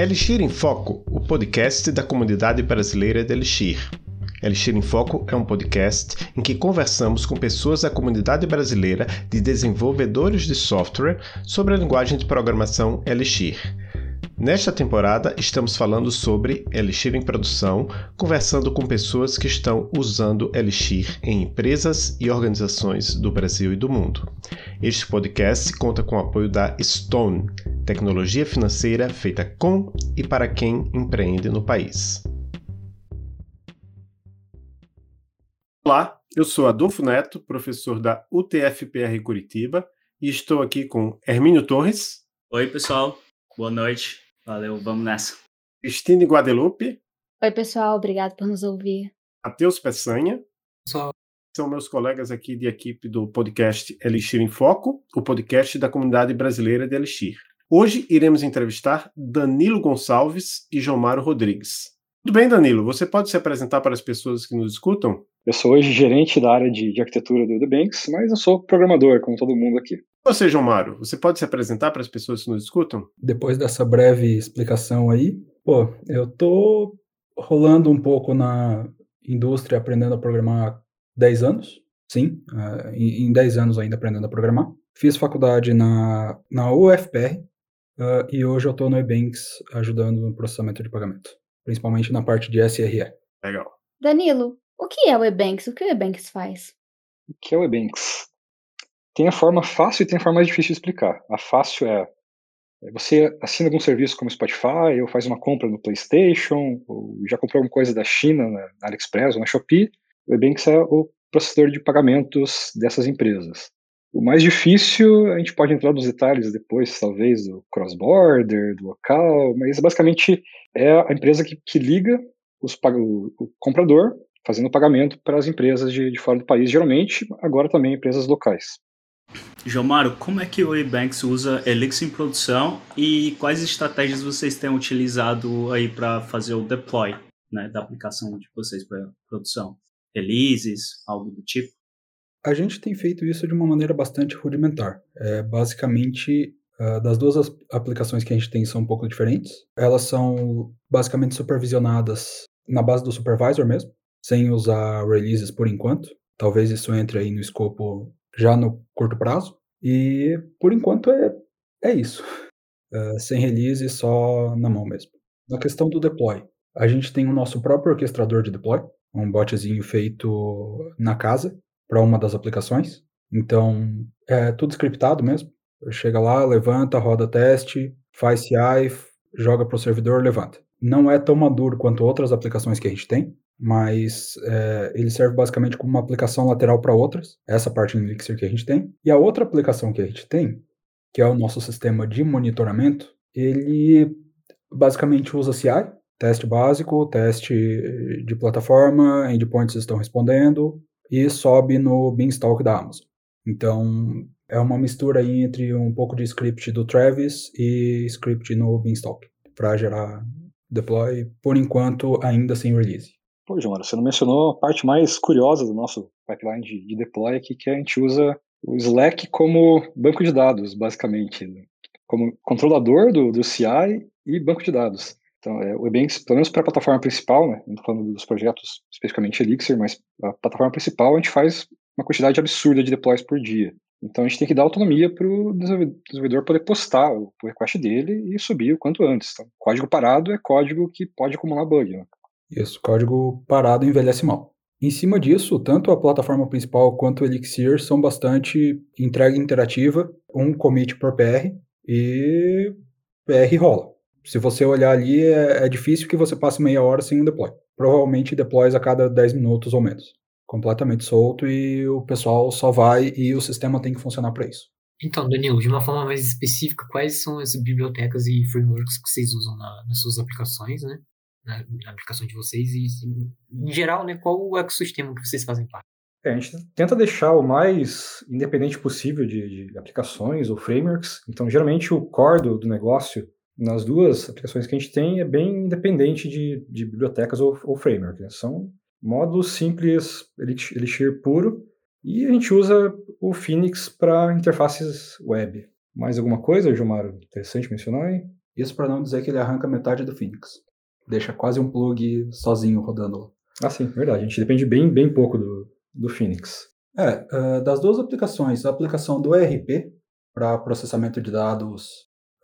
Elixir em Foco, o podcast da comunidade brasileira de Elixir. Elixir em Foco é um podcast em que conversamos com pessoas da comunidade brasileira de desenvolvedores de software sobre a linguagem de programação Elixir. Nesta temporada, estamos falando sobre Elixir em produção, conversando com pessoas que estão usando Elixir em empresas e organizações do Brasil e do mundo. Este podcast conta com o apoio da Stone, tecnologia financeira feita com e para quem empreende no país. Olá, eu sou Adolfo Neto, professor da UTFPR Curitiba, e estou aqui com Hermínio Torres. Oi, pessoal. Boa noite. Valeu, vamos nessa. Cristine Guadalupe. Oi, pessoal, obrigado por nos ouvir. Matheus Peçanha. Pessoal. São meus colegas aqui de equipe do podcast Elixir em Foco, o podcast da comunidade brasileira de Elixir. Hoje iremos entrevistar Danilo Gonçalves e Jomaro Rodrigues. Tudo bem, Danilo? Você pode se apresentar para as pessoas que nos escutam? Eu sou hoje gerente da área de, de arquitetura do The Banks, mas eu sou programador, como todo mundo aqui. Você, João Mário, você pode se apresentar para as pessoas que nos escutam? Depois dessa breve explicação aí, pô, eu tô rolando um pouco na indústria aprendendo a programar há 10 anos. Sim, uh, em 10 anos ainda aprendendo a programar. Fiz faculdade na, na UFPR uh, e hoje eu estou no Ebanks ajudando no processamento de pagamento, principalmente na parte de SRE. Legal. Danilo, o que é o Ebanks? O que o Ebanks faz? O que é o Ebanks? Tem a forma fácil e tem a forma mais difícil de explicar. A fácil é, é você assina algum serviço como Spotify, ou faz uma compra no PlayStation, ou já comprou alguma coisa da China na AliExpress ou na Shopee. O Ebanks é o processador de pagamentos dessas empresas. O mais difícil, a gente pode entrar nos detalhes depois, talvez, do cross-border, do local, mas basicamente é a empresa que, que liga os, o, o comprador fazendo pagamento para as empresas de, de, fora do país, geralmente, agora também empresas locais. Jomaro, como é que o Ebanks usa Elixir em produção e quais estratégias vocês têm utilizado aí para fazer o deploy né, da aplicação de vocês para produção? Releases, algo do tipo? A gente tem feito isso de uma maneira bastante rudimentar. É, basicamente, uh, das duas aplicações que a gente tem são um pouco diferentes. Elas são basicamente supervisionadas na base do supervisor mesmo, sem usar releases por enquanto. Talvez isso entre aí no escopo já no curto prazo. E por enquanto é, é isso. Uh, sem release, só na mão mesmo. Na questão do deploy, a gente tem o nosso próprio orquestrador de deploy, um botzinho feito na casa para uma das aplicações. Então, é tudo scriptado mesmo. Chega lá, levanta, roda teste, faz CI, joga para o servidor, levanta. Não é tão maduro quanto outras aplicações que a gente tem, mas é, ele serve basicamente como uma aplicação lateral para outras, essa parte no Elixir que a gente tem. E a outra aplicação que a gente tem, que é o nosso sistema de monitoramento, ele basicamente usa CI, teste básico, teste de plataforma, endpoints estão respondendo, e sobe no Beanstalk da Amazon. Então, é uma mistura aí entre um pouco de script do Travis e script no Beanstalk, para gerar deploy, por enquanto ainda sem release. Pô, João, você não mencionou a parte mais curiosa do nosso pipeline de, de deploy aqui, que a gente usa o Slack como banco de dados, basicamente, né? como controlador do, do CI e banco de dados. Então, é, o Ebanks, pelo menos para a plataforma principal, né, estou falando dos projetos especificamente Elixir, mas a plataforma principal a gente faz uma quantidade absurda de deploys por dia. Então a gente tem que dar autonomia para o desenvolvedor poder postar o request dele e subir o quanto antes. Então, código parado é código que pode acumular bug. Né? Isso, código parado envelhece mal. Em cima disso, tanto a plataforma principal quanto o Elixir são bastante entrega interativa, um commit por PR e PR rola. Se você olhar ali, é, é difícil que você passe meia hora sem um deploy. Provavelmente deploys a cada 10 minutos ou menos. Completamente solto e o pessoal só vai e o sistema tem que funcionar para isso. Então, Danilo, de uma forma mais específica, quais são as bibliotecas e frameworks que vocês usam na, nas suas aplicações, né? Na, na, aplicação de vocês e, em geral, né, qual o ecossistema que vocês fazem parte? É, a gente tenta deixar o mais independente possível de, de aplicações ou frameworks. Então, geralmente, o core do, do, negócio nas duas aplicações que a gente tem é bem independente de, de bibliotecas ou, ou framework. Né? São módulos simples, Elixir puro, e a gente usa o Phoenix para interfaces web. Mais alguma coisa, Gilmar, interessante mencionar aí? Isso para não dizer que ele arranca metade do Phoenix. Deixa quase um plug sozinho rodando lá. Ah, sim, verdade. A gente depende bem, bem pouco do, do Phoenix. É, uh, das duas aplicações, a aplicação do ERP para processamento de dados,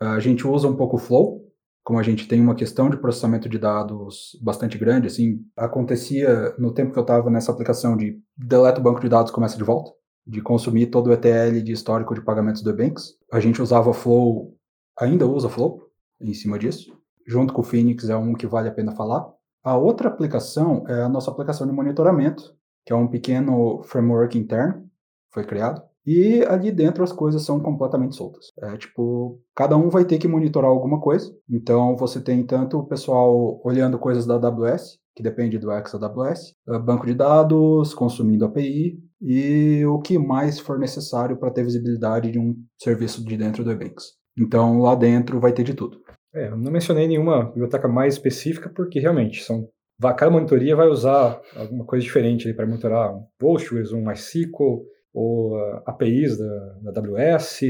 a gente usa um pouco o Flow, como a gente tem uma questão de processamento de dados bastante grande, assim, acontecia no tempo que eu estava nessa aplicação de deleta o banco de dados, começa de volta, de consumir todo o ETL de histórico de pagamentos do Ebanks. A gente usava Flow, ainda usa Flow em cima disso. Junto com o Phoenix é um que vale a pena falar. A outra aplicação é a nossa aplicação de monitoramento, que é um pequeno framework interno, foi criado. E ali dentro as coisas são completamente soltas. É tipo, cada um vai ter que monitorar alguma coisa. Então você tem tanto o pessoal olhando coisas da AWS, que depende do XAWS, eh, banco de dados, consumindo API e o que mais for necessário para ter visibilidade de um serviço de dentro do Ebanks. Então lá dentro vai ter de tudo. É, não mencionei nenhuma biblioteca mais específica porque realmente são cada monitoria vai usar alguma coisa diferente para monitorar um Postgres, um MySQL, ou APIs da, da AWS,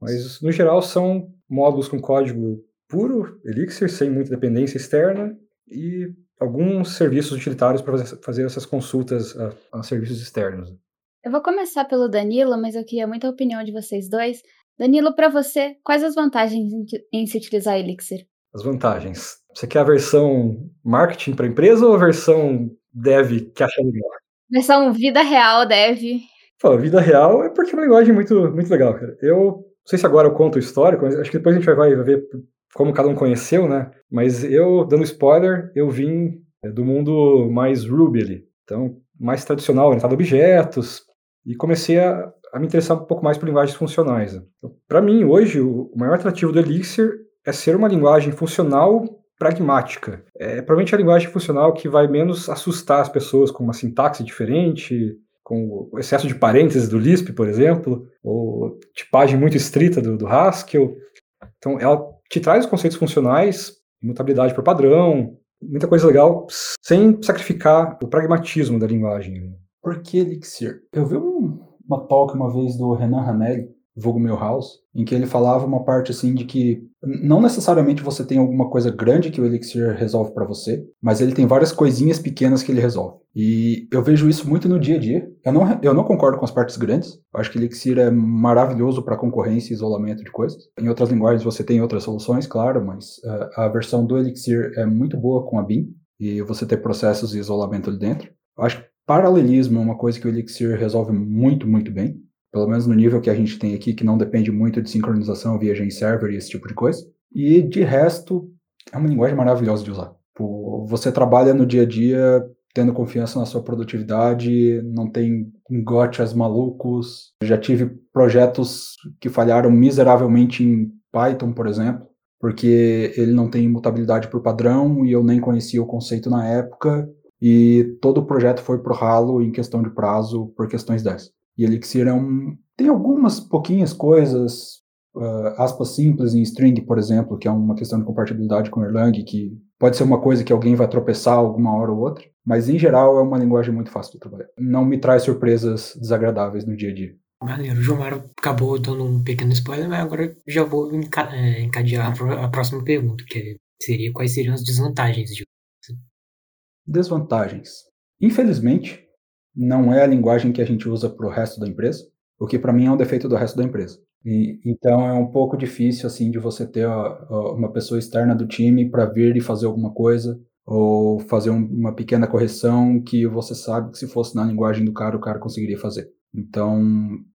mas no geral são módulos com código puro, Elixir, sem muita dependência externa, e alguns serviços utilitários para fazer essas consultas a, a, serviços externos. Eu vou começar pelo Danilo, mas eu queria muito a opinião de vocês dois. Danilo, para você, quais as vantagens em, se utilizar Elixir? As vantagens. Você quer a versão marketing para empresa ou a versão dev que acha melhor? Versão vida real dev. Pô, vida real é porque é uma linguagem muito, muito legal, cara. Eu não sei se agora eu conto o histórico, mas acho que depois a gente vai, vai ver como cada um conheceu, né? Mas eu, dando spoiler, eu vim é, do mundo mais Ruby ali. Então, mais tradicional, orientado a objetos. E comecei a, a me interessar um pouco mais por linguagens funcionais. Né? Então, Para mim, hoje, o maior atrativo do Elixir é ser uma linguagem funcional pragmática. É provavelmente a linguagem funcional que vai menos assustar as pessoas com uma sintaxe diferente, com o excesso de parênteses do Lisp, por exemplo, ou tipagem muito estrita do, do Haskell. Então, ela te traz os conceitos funcionais, mutabilidade por padrão, muita coisa legal, sem sacrificar o pragmatismo da linguagem. Né? Por que Elixir? Eu vi um, uma talk uma vez do Renan Ranelli, vulgo Milhouse, em que ele falava uma parte assim de que não necessariamente você tem alguma coisa grande que o Elixir resolve para você, mas ele tem várias coisinhas pequenas que ele resolve. E eu vejo isso muito no dia a dia. Eu não, eu não concordo com as partes grandes. Eu acho que Elixir é maravilhoso para concorrência e isolamento de coisas. Em outras linguagens você tem outras soluções, claro, mas uh, a versão do Elixir é muito boa com a BIM e você ter processos e isolamento ali dentro. Eu acho que paralelismo é uma coisa que o Elixir resolve muito, muito bem pelo menos no nível que a gente tem aqui, que não depende muito de sincronização via Gen Server e esse tipo de coisa. E de resto, é uma linguagem maravilhosa de usar. Você trabalha no dia a dia tendo confiança na sua produtividade, não tem gotchas malucos. Já tive projetos que falharam miseravelmente em Python, por exemplo, porque ele não tem mutabilidade por padrão e eu nem conhecia o conceito na época, e todo o projeto foi pro ralo em questão de prazo por questões dessas. E Elixir é um, tem algumas pouquinhas coisas, uh, aspas simples em string, por exemplo, que é uma questão de compatibilidade com Erlang, que pode ser uma coisa que alguém vai tropeçar alguma hora ou outra, mas em geral é uma linguagem muito fácil de trabalhar. Não me traz surpresas desagradáveis no dia a dia. Maneiro, o Gilmar acabou dando um pequeno spoiler, mas agora já vou é, encadear a próxima pergunta, que seria quais seriam as desvantagens de Desvantagens. Infelizmente, não é a linguagem que a gente usa para o resto da empresa, o que para mim é um defeito do resto da empresa. E, então é um pouco difícil assim de você ter uma pessoa externa do time para vir e fazer alguma coisa ou fazer um, uma pequena correção que você sabe que se fosse na linguagem do cara o cara conseguiria fazer. Então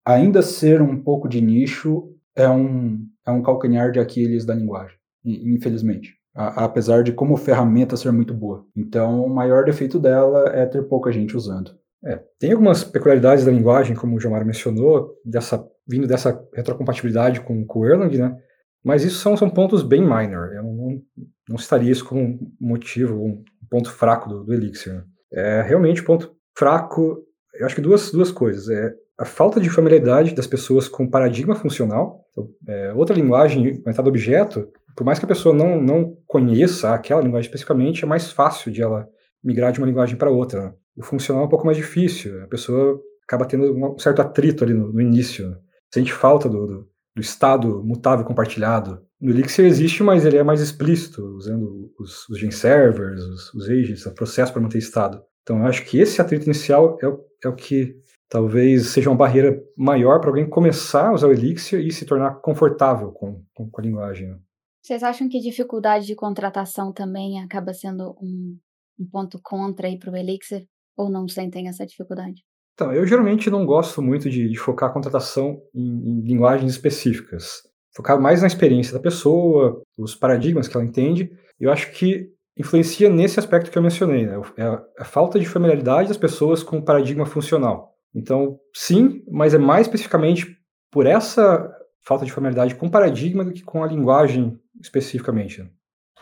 ainda ser um pouco de nicho é um é um calcanhar de Aquiles da linguagem, infelizmente. Apesar de como ferramenta ser muito boa. Então, o maior defeito dela é ter pouca gente usando. É, tem algumas peculiaridades da linguagem, como o Jamar mencionou, dessa, vindo dessa retrocompatibilidade com, com o Erlang, né? Mas isso são, são pontos bem minor. Eu não, não citaria isso como um motivo, um ponto fraco do, do Elixir. Né? É realmente ponto fraco. Eu acho que duas, duas coisas. É a falta de familiaridade das pessoas com paradigma funcional. Então, é, outra linguagem orientada a objeto, por mais que a pessoa não, não conheça aquela linguagem especificamente, é mais fácil de ela migrar de uma linguagem para outra. Né? O funcional é um pouco mais difícil, a pessoa acaba tendo um certo atrito ali no, no início. Né? Sente falta do, do, do, estado mutável compartilhado. no Elixir existe, mas ele é mais explícito, usando os, os gen servers, os, os agents, o processo para manter estado. Então, eu acho que esse atrito inicial é o, é o que talvez seja uma barreira maior para alguém começar a usar o Elixir e se tornar confortável com, com, com a linguagem. Né? Vocês acham que dificuldade de contratação também acaba sendo um, um ponto contra para o Elixir? Ou não sentem essa dificuldade? Então, eu geralmente não gosto muito de, de focar a contratação em, em, linguagens específicas. Focar mais na experiência da pessoa, os paradigmas que ela entende. Eu acho que influencia nesse aspecto que eu mencionei, né? É a, a falta de familiaridade das pessoas com o paradigma funcional. Então, sim, mas é mais especificamente por essa falta de familiaridade com o paradigma do que com a linguagem especificamente. Né?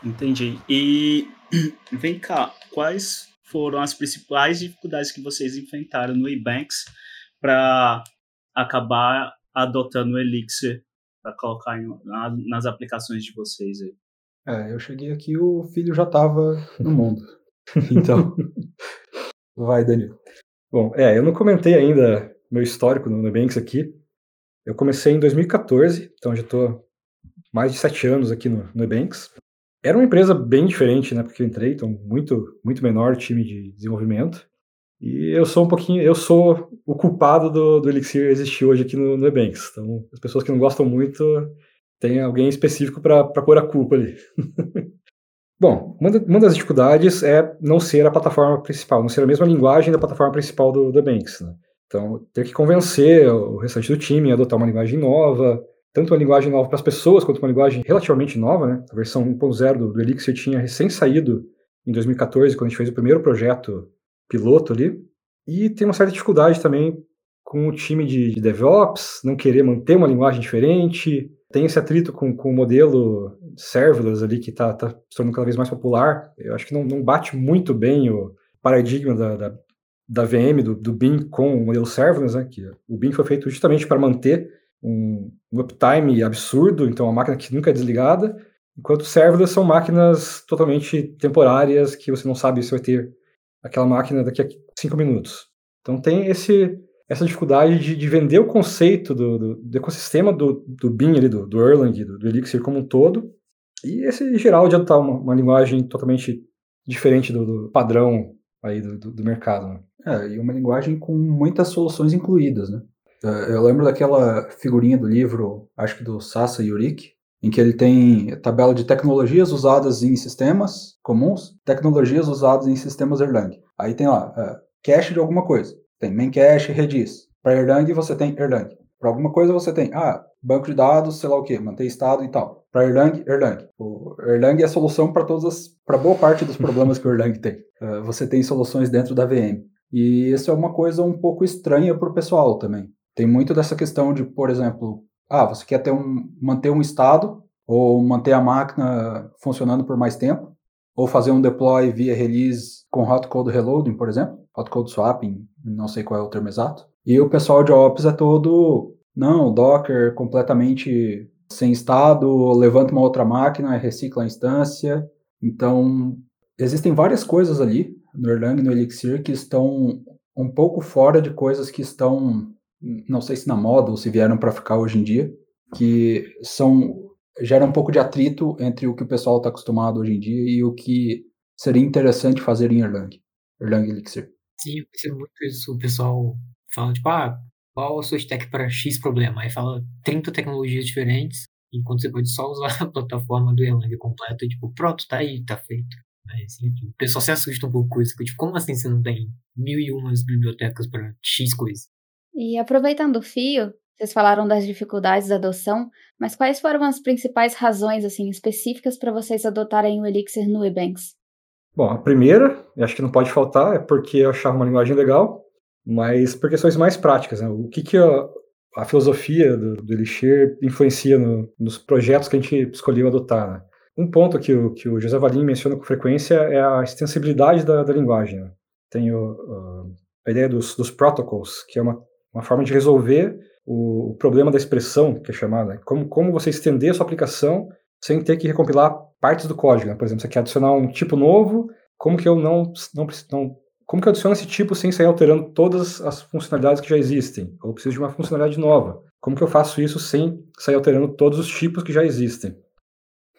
Entendi. E vem cá, quais foram as principais dificuldades que vocês enfrentaram no Ebanks para acabar adotando o Elixir para colocar em, na, nas aplicações de vocês aí? É, eu cheguei aqui o filho já estava no mundo. Então, vai, Danilo. Bom, é, eu não comentei ainda meu histórico no Nubanks aqui. Eu comecei em 2014, então já estou mais de sete anos aqui no Nubanks. Era uma empresa bem diferente, né? Porque eu entrei, então muito, muito menor time de desenvolvimento. E eu sou um pouquinho, eu sou o culpado do, do Elixir existir hoje aqui no, Ebanks. Então, as pessoas que não gostam muito, tem alguém específico para pôr a culpa ali. Bom, uma, das dificuldades é não ser a plataforma principal, não ser a mesma linguagem da plataforma principal do, do Ebanks. Né? Então, ter que convencer o restante do time a adotar uma linguagem nova, tanto uma linguagem nova para as pessoas, quanto uma linguagem relativamente nova, né? A versão 1.0 do, do Elixir tinha recém saído em 2014, quando a gente fez o primeiro projeto piloto ali. E tem uma certa dificuldade também com o time de, de DevOps, não querer manter uma linguagem diferente. Tem esse atrito com, com o modelo serverless ali, que está tá se tornando cada vez mais popular. Eu acho que não, não bate muito bem o paradigma da, da, da VM, do, do BIM com o modelo serverless, né? Que o BIM foi feito justamente para manter um, um uptime absurdo, então uma máquina que nunca é desligada, enquanto serverless são máquinas totalmente temporárias que você não sabe se vai ter aquela máquina daqui a cinco minutos. Então tem esse essa dificuldade de, de vender o conceito do, do, do, ecossistema do, do BIM ali, do, do Erlang, do, do Elixir como um todo, e esse geral de adotar uma, uma linguagem totalmente diferente do, do padrão aí do, do, do mercado. Né? É, e uma linguagem com muitas soluções incluídas, né? É, eu lembro daquela figurinha do livro, acho que do Sassa Yurik, em que ele tem tabela de tecnologias usadas em sistemas comuns, tecnologias usadas em sistemas Erlang. Aí tem lá, uh, cache de alguma coisa. Tem main cache, Redis. Para Erlang você tem Erlang. Para alguma coisa você tem, ah, banco de dados, sei lá o que, manter estado e tal. Para Erlang, Erlang. O Erlang é a solução para todas as, para boa parte dos problemas que o Erlang tem. Uh, você tem soluções dentro da VM. E isso é uma coisa um pouco estranha para o pessoal também. Tem muito dessa questão de, por exemplo, ah, você quer ter um, manter um estado ou manter a máquina funcionando por mais tempo, ou fazer um deploy via release com hot code reloading, por exemplo, hot code swapping, não sei qual é o termo exato. E o pessoal de Ops é todo, não, Docker completamente sem estado, levanta uma outra máquina, recicla a instância. Então, existem várias coisas ali no Erlang, no Elixir, que estão um pouco fora de coisas que estão não sei se na moda ou se vieram para ficar hoje em dia, que são gera um pouco de atrito entre o que o pessoal está acostumado hoje em dia e o que seria interessante fazer em Erlang, Erlang Elixir. Sim, eu percebo muito isso. O pessoal fala, tipo, ah, qual a sua stack para X problema? Aí fala 30 tecnologias diferentes, enquanto você pode só usar a plataforma do Erlang completa tipo, pronto, tá aí, tá feito. Mas, enfim, o pessoal se assusta um pouco com isso. Tipo, como assim você não tem mil e umas bibliotecas para X coisas? E aproveitando o fio, vocês falaram das dificuldades da adoção, mas quais foram as principais razões assim específicas para vocês adotarem o Elixir no Ebanks? Bom, a primeira, acho que não pode faltar, é porque eu achava uma linguagem legal, mas por questões mais práticas. Né? O que, que a, a filosofia do, do Elixir influencia no, nos projetos que a gente escolheu adotar? Né? Um ponto que o, que o José Valim menciona com frequência é a extensibilidade da, da linguagem. Né? Tem o, a ideia dos, dos protocols, que é uma uma forma de resolver o, problema da expressão, que é chamada. Como, como você estender a sua aplicação sem ter que recompilar partes do código. Né? Por exemplo, você quer adicionar um tipo novo, como que eu não, não, não como que eu adiciono esse tipo sem sair alterando todas as funcionalidades que já existem? Ou preciso de uma funcionalidade nova. Como que eu faço isso sem sair alterando todos os tipos que já existem?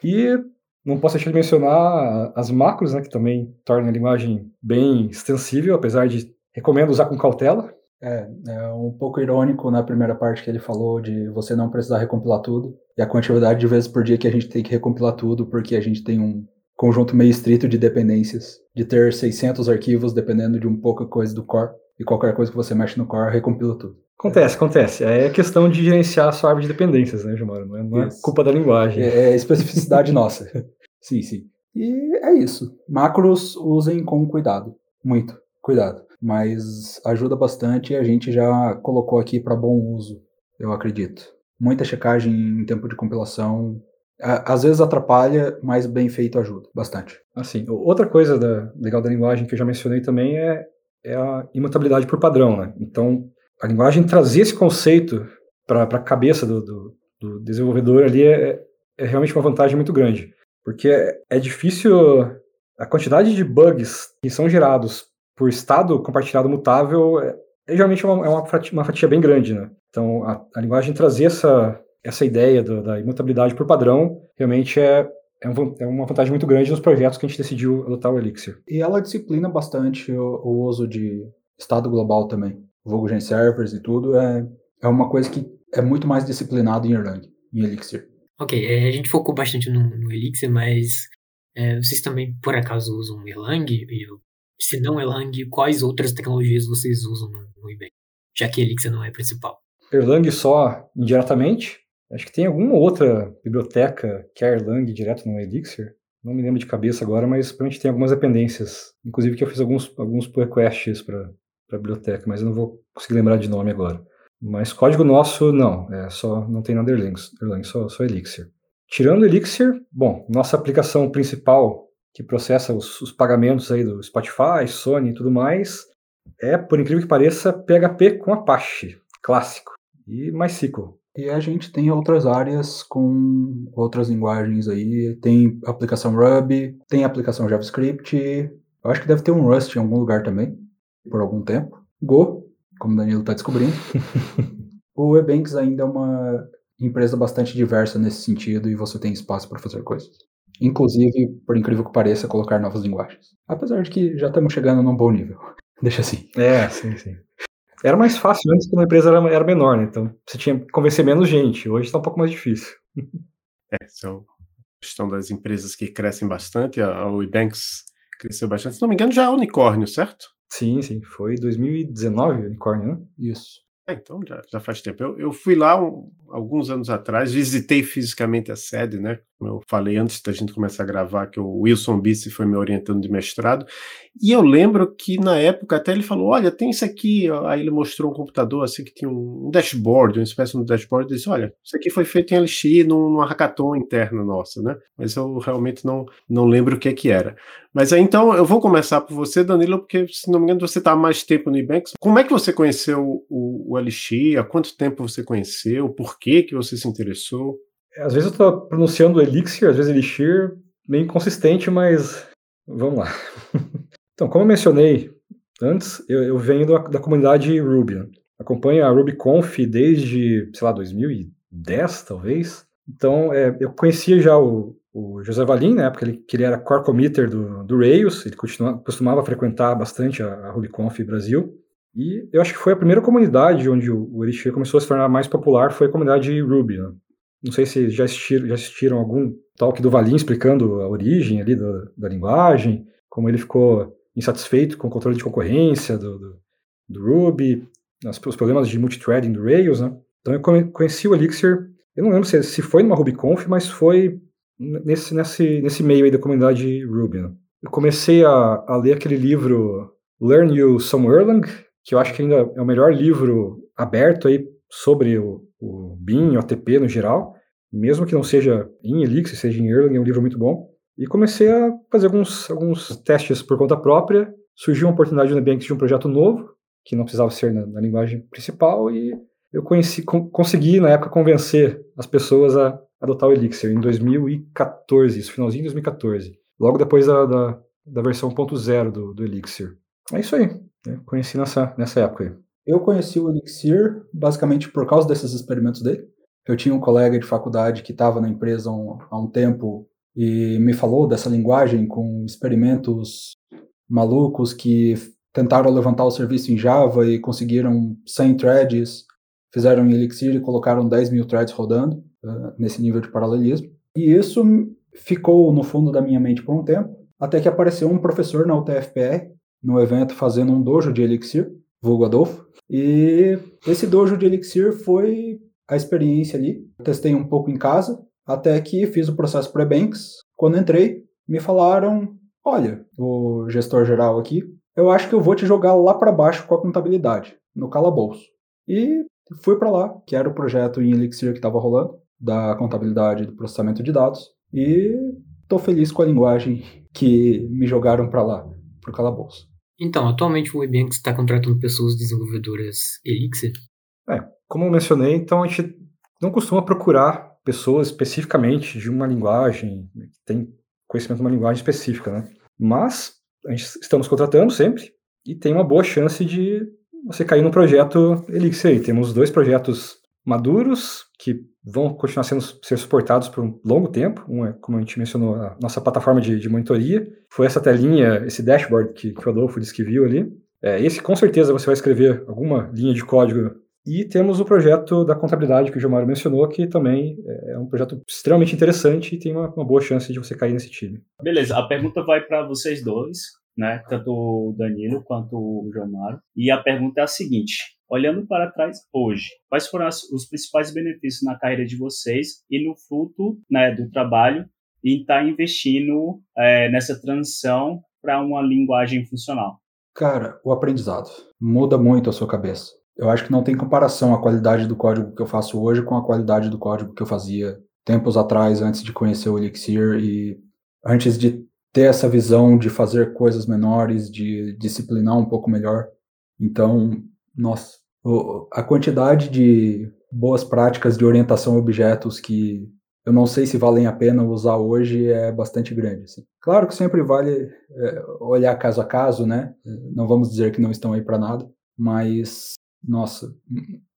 E não posso deixar de mencionar as macros, né, que também tornam a linguagem bem extensível, apesar de recomendo usar com cautela. É, é um pouco irônico na primeira parte que ele falou de você não precisar recompilar tudo e a quantidade de vezes por dia que a gente tem que recompilar tudo porque a gente tem um conjunto meio estrito de dependências, de ter 600 arquivos dependendo de um pouca coisa do core e qualquer coisa que você mexe no core recompila tudo. Acontece, acontece. É questão de gerenciar a sua árvore de dependências, né, Gilmar? Não é, não é culpa da linguagem. É, é especificidade nossa. Sim, sim. E é isso. Macros usem com cuidado. Muito cuidado. Mas ajuda bastante e a gente já colocou aqui para bom uso, eu acredito. Muita checagem em tempo de compilação. Às vezes atrapalha, mas bem feito ajuda bastante. Assim, outra coisa da, legal da linguagem que eu já mencionei também é, é a imutabilidade por padrão. Né? Então, a linguagem trazer esse conceito para a cabeça do, do, do, desenvolvedor ali é, é realmente uma vantagem muito grande. Porque é, é difícil. A quantidade de bugs que são gerados por estado compartilhado mutável é, é geralmente uma, é uma, fatia, uma, fatia, bem grande, né? Então, a, a linguagem trazer essa, essa ideia do, da imutabilidade por padrão realmente é, é, um, é, uma vantagem muito grande nos projetos que a gente decidiu adotar o Elixir. E ela disciplina bastante o, o uso de estado global também. Vogue Servers e tudo é, é uma coisa que é muito mais disciplinado em Erlang, em Elixir. Ok, é, a gente focou bastante no, no Elixir, mas é, vocês também, por acaso, usam Erlang? E, se não Erlang, quais outras tecnologias vocês usam no, no? Já que Elixir não é principal. Erlang só indiretamente? Acho que tem alguma outra biblioteca que é Erlang direto no Elixir. Não me lembro de cabeça agora, mas provavelmente tem algumas dependências. Inclusive que eu fiz alguns, alguns pull requests para a biblioteca, mas eu não vou conseguir lembrar de nome agora. Mas código nosso, não. É só, não tem nada Erlang, Erlang só, só Elixir. Tirando Elixir, bom, nossa aplicação principal que processa os, os, pagamentos aí do Spotify, Sony e tudo mais, é, por incrível que pareça, PHP com Apache, clássico, e MySQL. E a gente tem outras áreas com outras linguagens aí, tem aplicação Ruby, tem aplicação JavaScript, eu acho que deve ter um Rust em algum lugar também, por algum tempo. Go, como o Danilo está descobrindo. o Ebanks ainda é uma empresa bastante diversa nesse sentido e você tem espaço para fazer coisas. Inclusive, por incrível que pareça, colocar novas linguagens. Apesar de que já estamos chegando num bom nível. Deixa assim. É, sim, sim. Era mais fácil antes quando a empresa era, era menor, né? Então você tinha que convencer menos gente. Hoje está um pouco mais difícil. É, são questão das empresas que crescem bastante. A, a Ebanks cresceu bastante. Se não me engano, já é unicórnio, certo? Sim, sim. Foi 2019 o unicórnio, né? Isso. É, então já, já faz tempo. Eu, eu fui lá um, alguns anos atrás, visitei fisicamente a sede, né? Como eu falei antes da gente começar a gravar, que o Wilson Bissi foi me orientando de mestrado. E eu lembro que na época até ele falou: Olha, tem isso aqui. Aí ele mostrou um computador assim que tinha um dashboard, uma espécie de dashboard. E disse: Olha, isso aqui foi feito em LX numa hackathon interna nossa, né? Mas eu realmente não, não lembro o que é que era. Mas aí então eu vou começar por você, Danilo, porque se não me engano você está há mais tempo no Ebanks. Como é que você conheceu o, o LX? Há quanto tempo você conheceu? Por que, que você se interessou? Às vezes eu estou pronunciando Elixir, às vezes Elixir, meio inconsistente, mas vamos lá. então, como eu mencionei antes, eu, eu venho da, da, comunidade Ruby. Né? Acompanho a RubyConf desde, sei lá, 2010, talvez. Então, é, eu conhecia já o, o José Valim, na época ele, que ele era core committer do, do Rails, ele costumava frequentar bastante a, a RubyConf Brasil. E eu acho que foi a primeira comunidade onde o, Elixir começou a se tornar mais popular, foi a comunidade Ruby. Né? Não sei se já assistiram, já assistiram algum talk do Valim explicando a origem ali do, da linguagem, como ele ficou insatisfeito com o controle de concorrência do, do, do Ruby, os problemas de multithreading do Rails, né? Então eu conheci o Elixir, eu não lembro se, se foi numa RubyConf, mas foi nesse, nesse, nesse meio aí da comunidade Ruby. Né? Eu comecei a, a ler aquele livro Learn You Some Erlang, que eu acho que ainda é o melhor livro aberto aí sobre o, o BIM, o ATP no geral, mesmo que não seja em Elixir, seja em Erlang, é um livro muito bom. E comecei a fazer alguns, alguns testes por conta própria. Surgiu uma oportunidade no Nubank de um projeto novo, que não precisava ser na, na linguagem principal, e eu conheci, consegui, na época, convencer as pessoas a adotar o Elixir, em 2014, isso, finalzinho de 2014. Logo depois da, da, da versão 1.0 do, do Elixir. É isso aí, né? conheci nessa, nessa época aí. Eu conheci o Elixir basicamente por causa desses experimentos dele. Eu tinha um colega de faculdade que estava na empresa um, há um tempo e me falou dessa linguagem com experimentos malucos que tentaram levantar o serviço em Java e conseguiram 100 threads, fizeram em Elixir e colocaram 10 mil threads rodando uh, nesse nível de paralelismo. E isso ficou no fundo da minha mente por um tempo, até que apareceu um professor na UTFPR, no evento, fazendo um dojo de Elixir, vulgo Adolfo, e esse dojo de Elixir foi a experiência ali. Testei um pouco em casa, até que fiz o processo pré-banks. Quando entrei, me falaram: olha, o gestor geral aqui, eu acho que eu vou te jogar lá para baixo com a contabilidade, no calabouço. E fui para lá, que era o projeto em Elixir que estava rolando, da contabilidade e do processamento de dados. E estou feliz com a linguagem que me jogaram para lá, para o calabouço. Então, atualmente o Webanks está contratando pessoas desenvolvedoras Elixir? É, como eu mencionei, então a gente não costuma procurar pessoas especificamente de uma linguagem, que tem conhecimento de uma linguagem específica, né? Mas a gente estamos contratando sempre e tem uma boa chance de você cair no projeto Elixir. Temos dois projetos maduros que vão continuar sendo ser suportados por um longo tempo. Um é, como a gente mencionou, a nossa plataforma de, de monitoria. Foi essa telinha, esse dashboard que, que o Adolfo disse que viu ali. É, esse, com certeza, você vai escrever alguma linha de código. E temos o projeto da contabilidade que o Gilmar mencionou, que também é um projeto extremamente interessante e tem uma, uma boa chance de você cair nesse time. Beleza, a pergunta vai para vocês dois, né? Tanto o Danilo quanto o Gilmar. E a pergunta é a seguinte: Olhando para trás hoje, quais foram as, os principais benefícios na carreira de vocês e no fruto né, do trabalho em estar tá investindo é, nessa transição para uma linguagem funcional? Cara, o aprendizado muda muito a sua cabeça. Eu acho que não tem comparação a qualidade do código que eu faço hoje com a qualidade do código que eu fazia tempos atrás, antes de conhecer o Elixir e antes de ter essa visão de fazer coisas menores, de disciplinar um pouco melhor. Então, nossa, a quantidade de boas práticas de orientação a objetos que eu não sei se valem a pena usar hoje é bastante grande. Assim. Claro que sempre vale é, olhar caso a caso, né? Não vamos dizer que não estão aí para nada, mas nossa,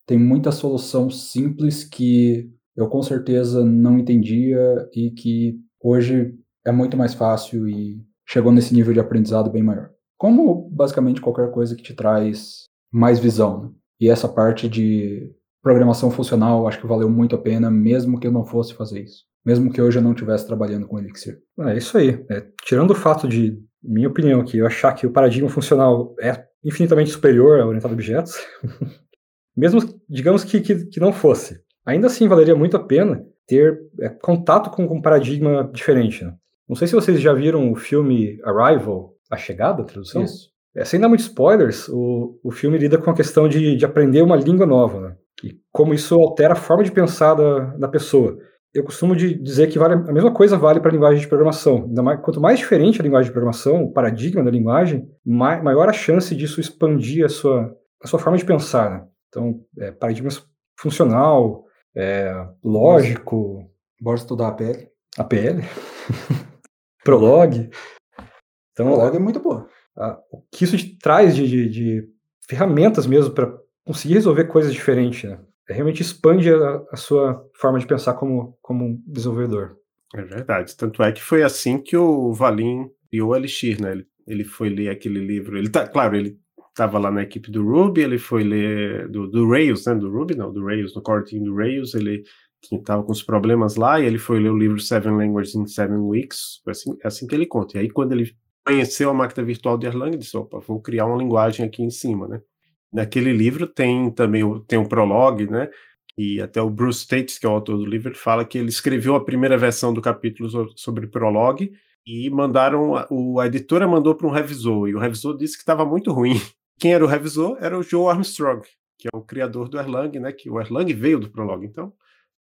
tem muita solução simples que eu com certeza não entendia e que hoje é muito mais fácil e chegou nesse nível de aprendizado bem maior. Como basicamente qualquer coisa que te traz mais visão. Né? E essa parte de programação funcional acho que valeu muito a pena, mesmo que eu não fosse fazer isso. Mesmo que hoje eu não estivesse trabalhando com Elixir. É isso aí. É, tirando o fato de, minha opinião aqui, eu achar que o paradigma funcional é infinitamente superior ao orientado a objetos, mesmo, digamos que, que, que, não fosse, ainda assim valeria muito a pena ter é, contato com, com, um paradigma diferente. Né? Não sei se vocês já viram o filme Arrival, A Chegada, a tradução. Isso. É, sem dar muitos spoilers, o, o filme lida com a questão de, de aprender uma língua nova, né? E como isso altera a forma de pensar da, da pessoa. Eu costumo de dizer que vale, a mesma coisa vale para a linguagem de programação. Mais, quanto mais diferente a linguagem de programação, o paradigma da linguagem, mai, maior a chance disso expandir a sua, a sua forma de pensar. Né? Então, é, paradigma funcional, é, lógico. Bora estudar a PL. A PL. Prolog. Então, Prolog é muito boa o que isso te traz de, de, de ferramentas mesmo para conseguir resolver coisas diferentes. Né? É, realmente expande a, a, sua forma de pensar como, como um desenvolvedor. É verdade. Tanto é que foi assim que o Valim criou o Elixir, né? Ele, ele foi ler aquele livro. Ele tá, claro, ele estava lá na equipe do Ruby, ele foi ler do, do Rails, né? Do Ruby, não, do Rails, no core do Rails, ele estava com os problemas lá e ele foi ler o livro Seven Languages in Seven Weeks. Assim, é assim que ele conta. E aí, quando ele conheceu a máquina virtual de Erlang e disse, opa, vou criar uma linguagem aqui em cima, né? Naquele livro tem também tem um prologue, né? E até o Bruce Tates, que é o autor do livro, fala que ele escreveu a primeira versão do capítulo sobre prologue e mandaram, o, a editora mandou para um revisor, e o revisor disse que estava muito ruim. Quem era o revisor? Era o Joe Armstrong, que é o criador do Erlang, né? Que o Erlang veio do prologue, então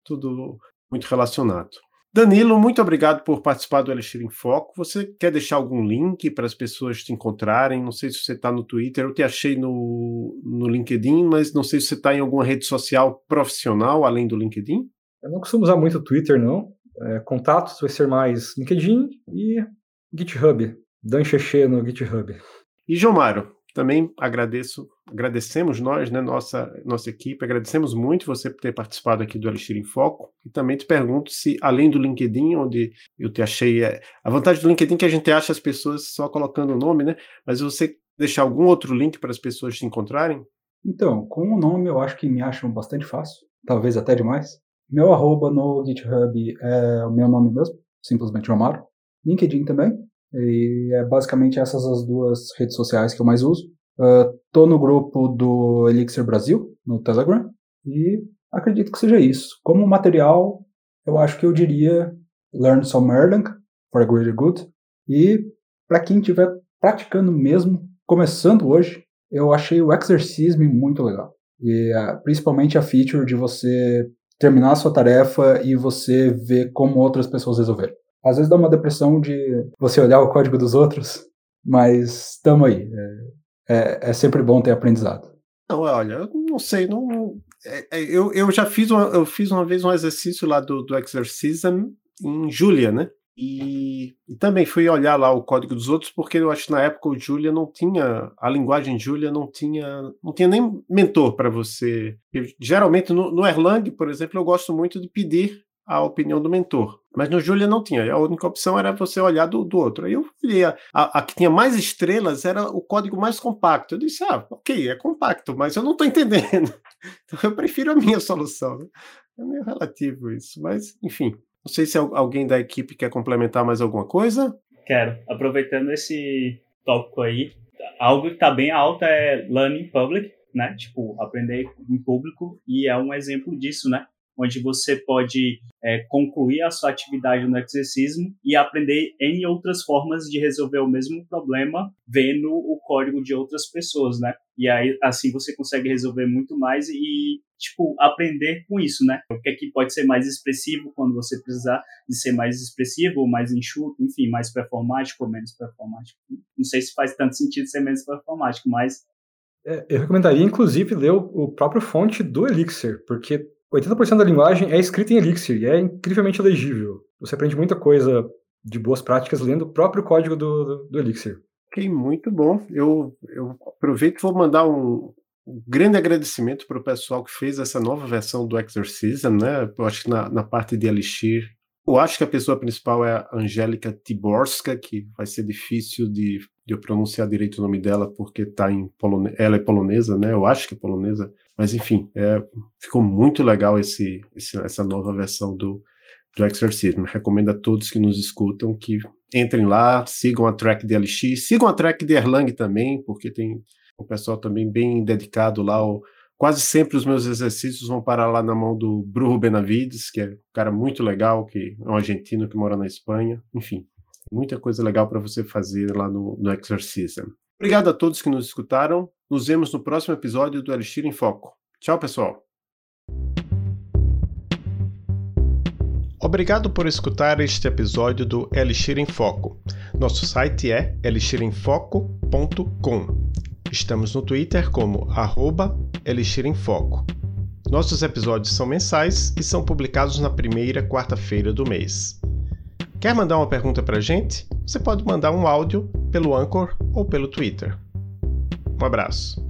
tudo muito relacionado. Danilo, muito obrigado por participar do Elixir em Foco. Você quer deixar algum link para as pessoas te encontrarem? Não sei se você está no Twitter, eu te achei no, no LinkedIn, mas não sei se você está em alguma rede social profissional além do LinkedIn. Eu não costumo usar muito o Twitter, não. É, contatos vai ser mais LinkedIn e GitHub. Dan Cheche no GitHub. E Jomaro, também agradeço, agradecemos nós, né, nossa, nossa equipe, agradecemos muito você por ter participado aqui do Elixir em Foco e também te pergunto se, além do LinkedIn, onde eu te achei, é, a vantagem do LinkedIn é que a gente acha as pessoas só colocando o nome, né, mas você deixar algum outro link para as pessoas te encontrarem? Então, com o nome eu acho que me acham bastante fácil, talvez até demais. Meu arroba no GitHub é o meu nome mesmo, simplesmente Romaro. LinkedIn também, e é basicamente essas as duas redes sociais que eu mais uso. Uh, tô no grupo do Elixir Brasil, no Telegram, e acredito que seja isso. Como material, eu acho que eu diria Learn Some Erlang for a Greater Good. E para quem estiver praticando mesmo, começando hoje, eu achei o Exercism muito legal. E uh, principalmente a feature de você terminar a sua tarefa e você ver como outras pessoas resolveram. Às vezes dá uma depressão de você olhar o código dos outros, mas estamos aí. É, é, é, sempre bom ter aprendizado. Não, olha, não sei, não, é, é, eu, eu já fiz uma, eu fiz uma vez um exercício lá do, do Exercism em Julia, né? E, e, também fui olhar lá o código dos outros, porque eu acho que na época o Julia não tinha, a linguagem Julia não tinha, não tinha nem mentor para você. Eu, geralmente no, no Erlang, por exemplo, eu gosto muito de pedir a opinião do mentor. Mas no Julia não tinha. A única opção era você olhar do, do outro. Aí eu olhei, a, a, que tinha mais estrelas era o código mais compacto. Eu disse, ah, ok, é compacto, mas eu não estou entendendo. Então eu prefiro a minha solução. É meio relativo isso. Mas, enfim, não sei se alguém da equipe quer complementar mais alguma coisa. Quero. Aproveitando esse tópico aí, algo que está bem alto é learning public, né? Tipo, aprender em público, e é um exemplo disso, né? Onde você pode é, concluir a sua atividade no exercismo e aprender em outras formas de resolver o mesmo problema vendo o código de outras pessoas, né? E aí, assim, você consegue resolver muito mais e, tipo, aprender com isso, né? O que é que pode ser mais expressivo quando você precisar de ser mais expressivo, mais enxuto, enfim, mais performático ou menos performático. Não sei se faz tanto sentido ser menos performático, mas... É, eu recomendaria, inclusive, ler o, o próprio fonte do Elixir, porque 80% da linguagem é escrita em Elixir e é incrivelmente legível. Você aprende muita coisa de boas práticas lendo o próprio código do, do, do Elixir. Ok, muito bom. Eu, eu aproveito e vou mandar um, um grande agradecimento para o pessoal que fez essa nova versão do Exorcism, né? Eu acho que na, na parte de Elixir, eu acho que a pessoa principal é a Angélica Tiborska, que vai ser difícil de, de eu pronunciar direito o nome dela, porque tá em polone... ela é polonesa, né? Eu acho que é polonesa. Mas enfim, é, ficou muito legal esse, esse, essa nova versão do, do Exorcism. Recomendo a todos que nos escutam que entrem lá, sigam a track de LX, sigam a track de Erlang também, porque tem um pessoal também bem dedicado lá. Ao, quase sempre os meus exercícios vão parar lá na mão do Bruno Benavides, que é um cara muito legal, que é um argentino que mora na Espanha. Enfim, muita coisa legal para você fazer lá no, no Exorcism. Obrigado a todos que nos escutaram. Nos vemos no próximo episódio do Elixir em Foco. Tchau, pessoal. Obrigado por escutar este episódio do Elixir em Foco. Nosso site é elixiremfoco.com. Estamos no Twitter como arroba em Foco. Nossos episódios são mensais e são publicados na primeira quarta-feira do mês. Quer mandar uma pergunta para a gente? Você pode mandar um áudio pelo Anchor ou pelo Twitter. Um abraço.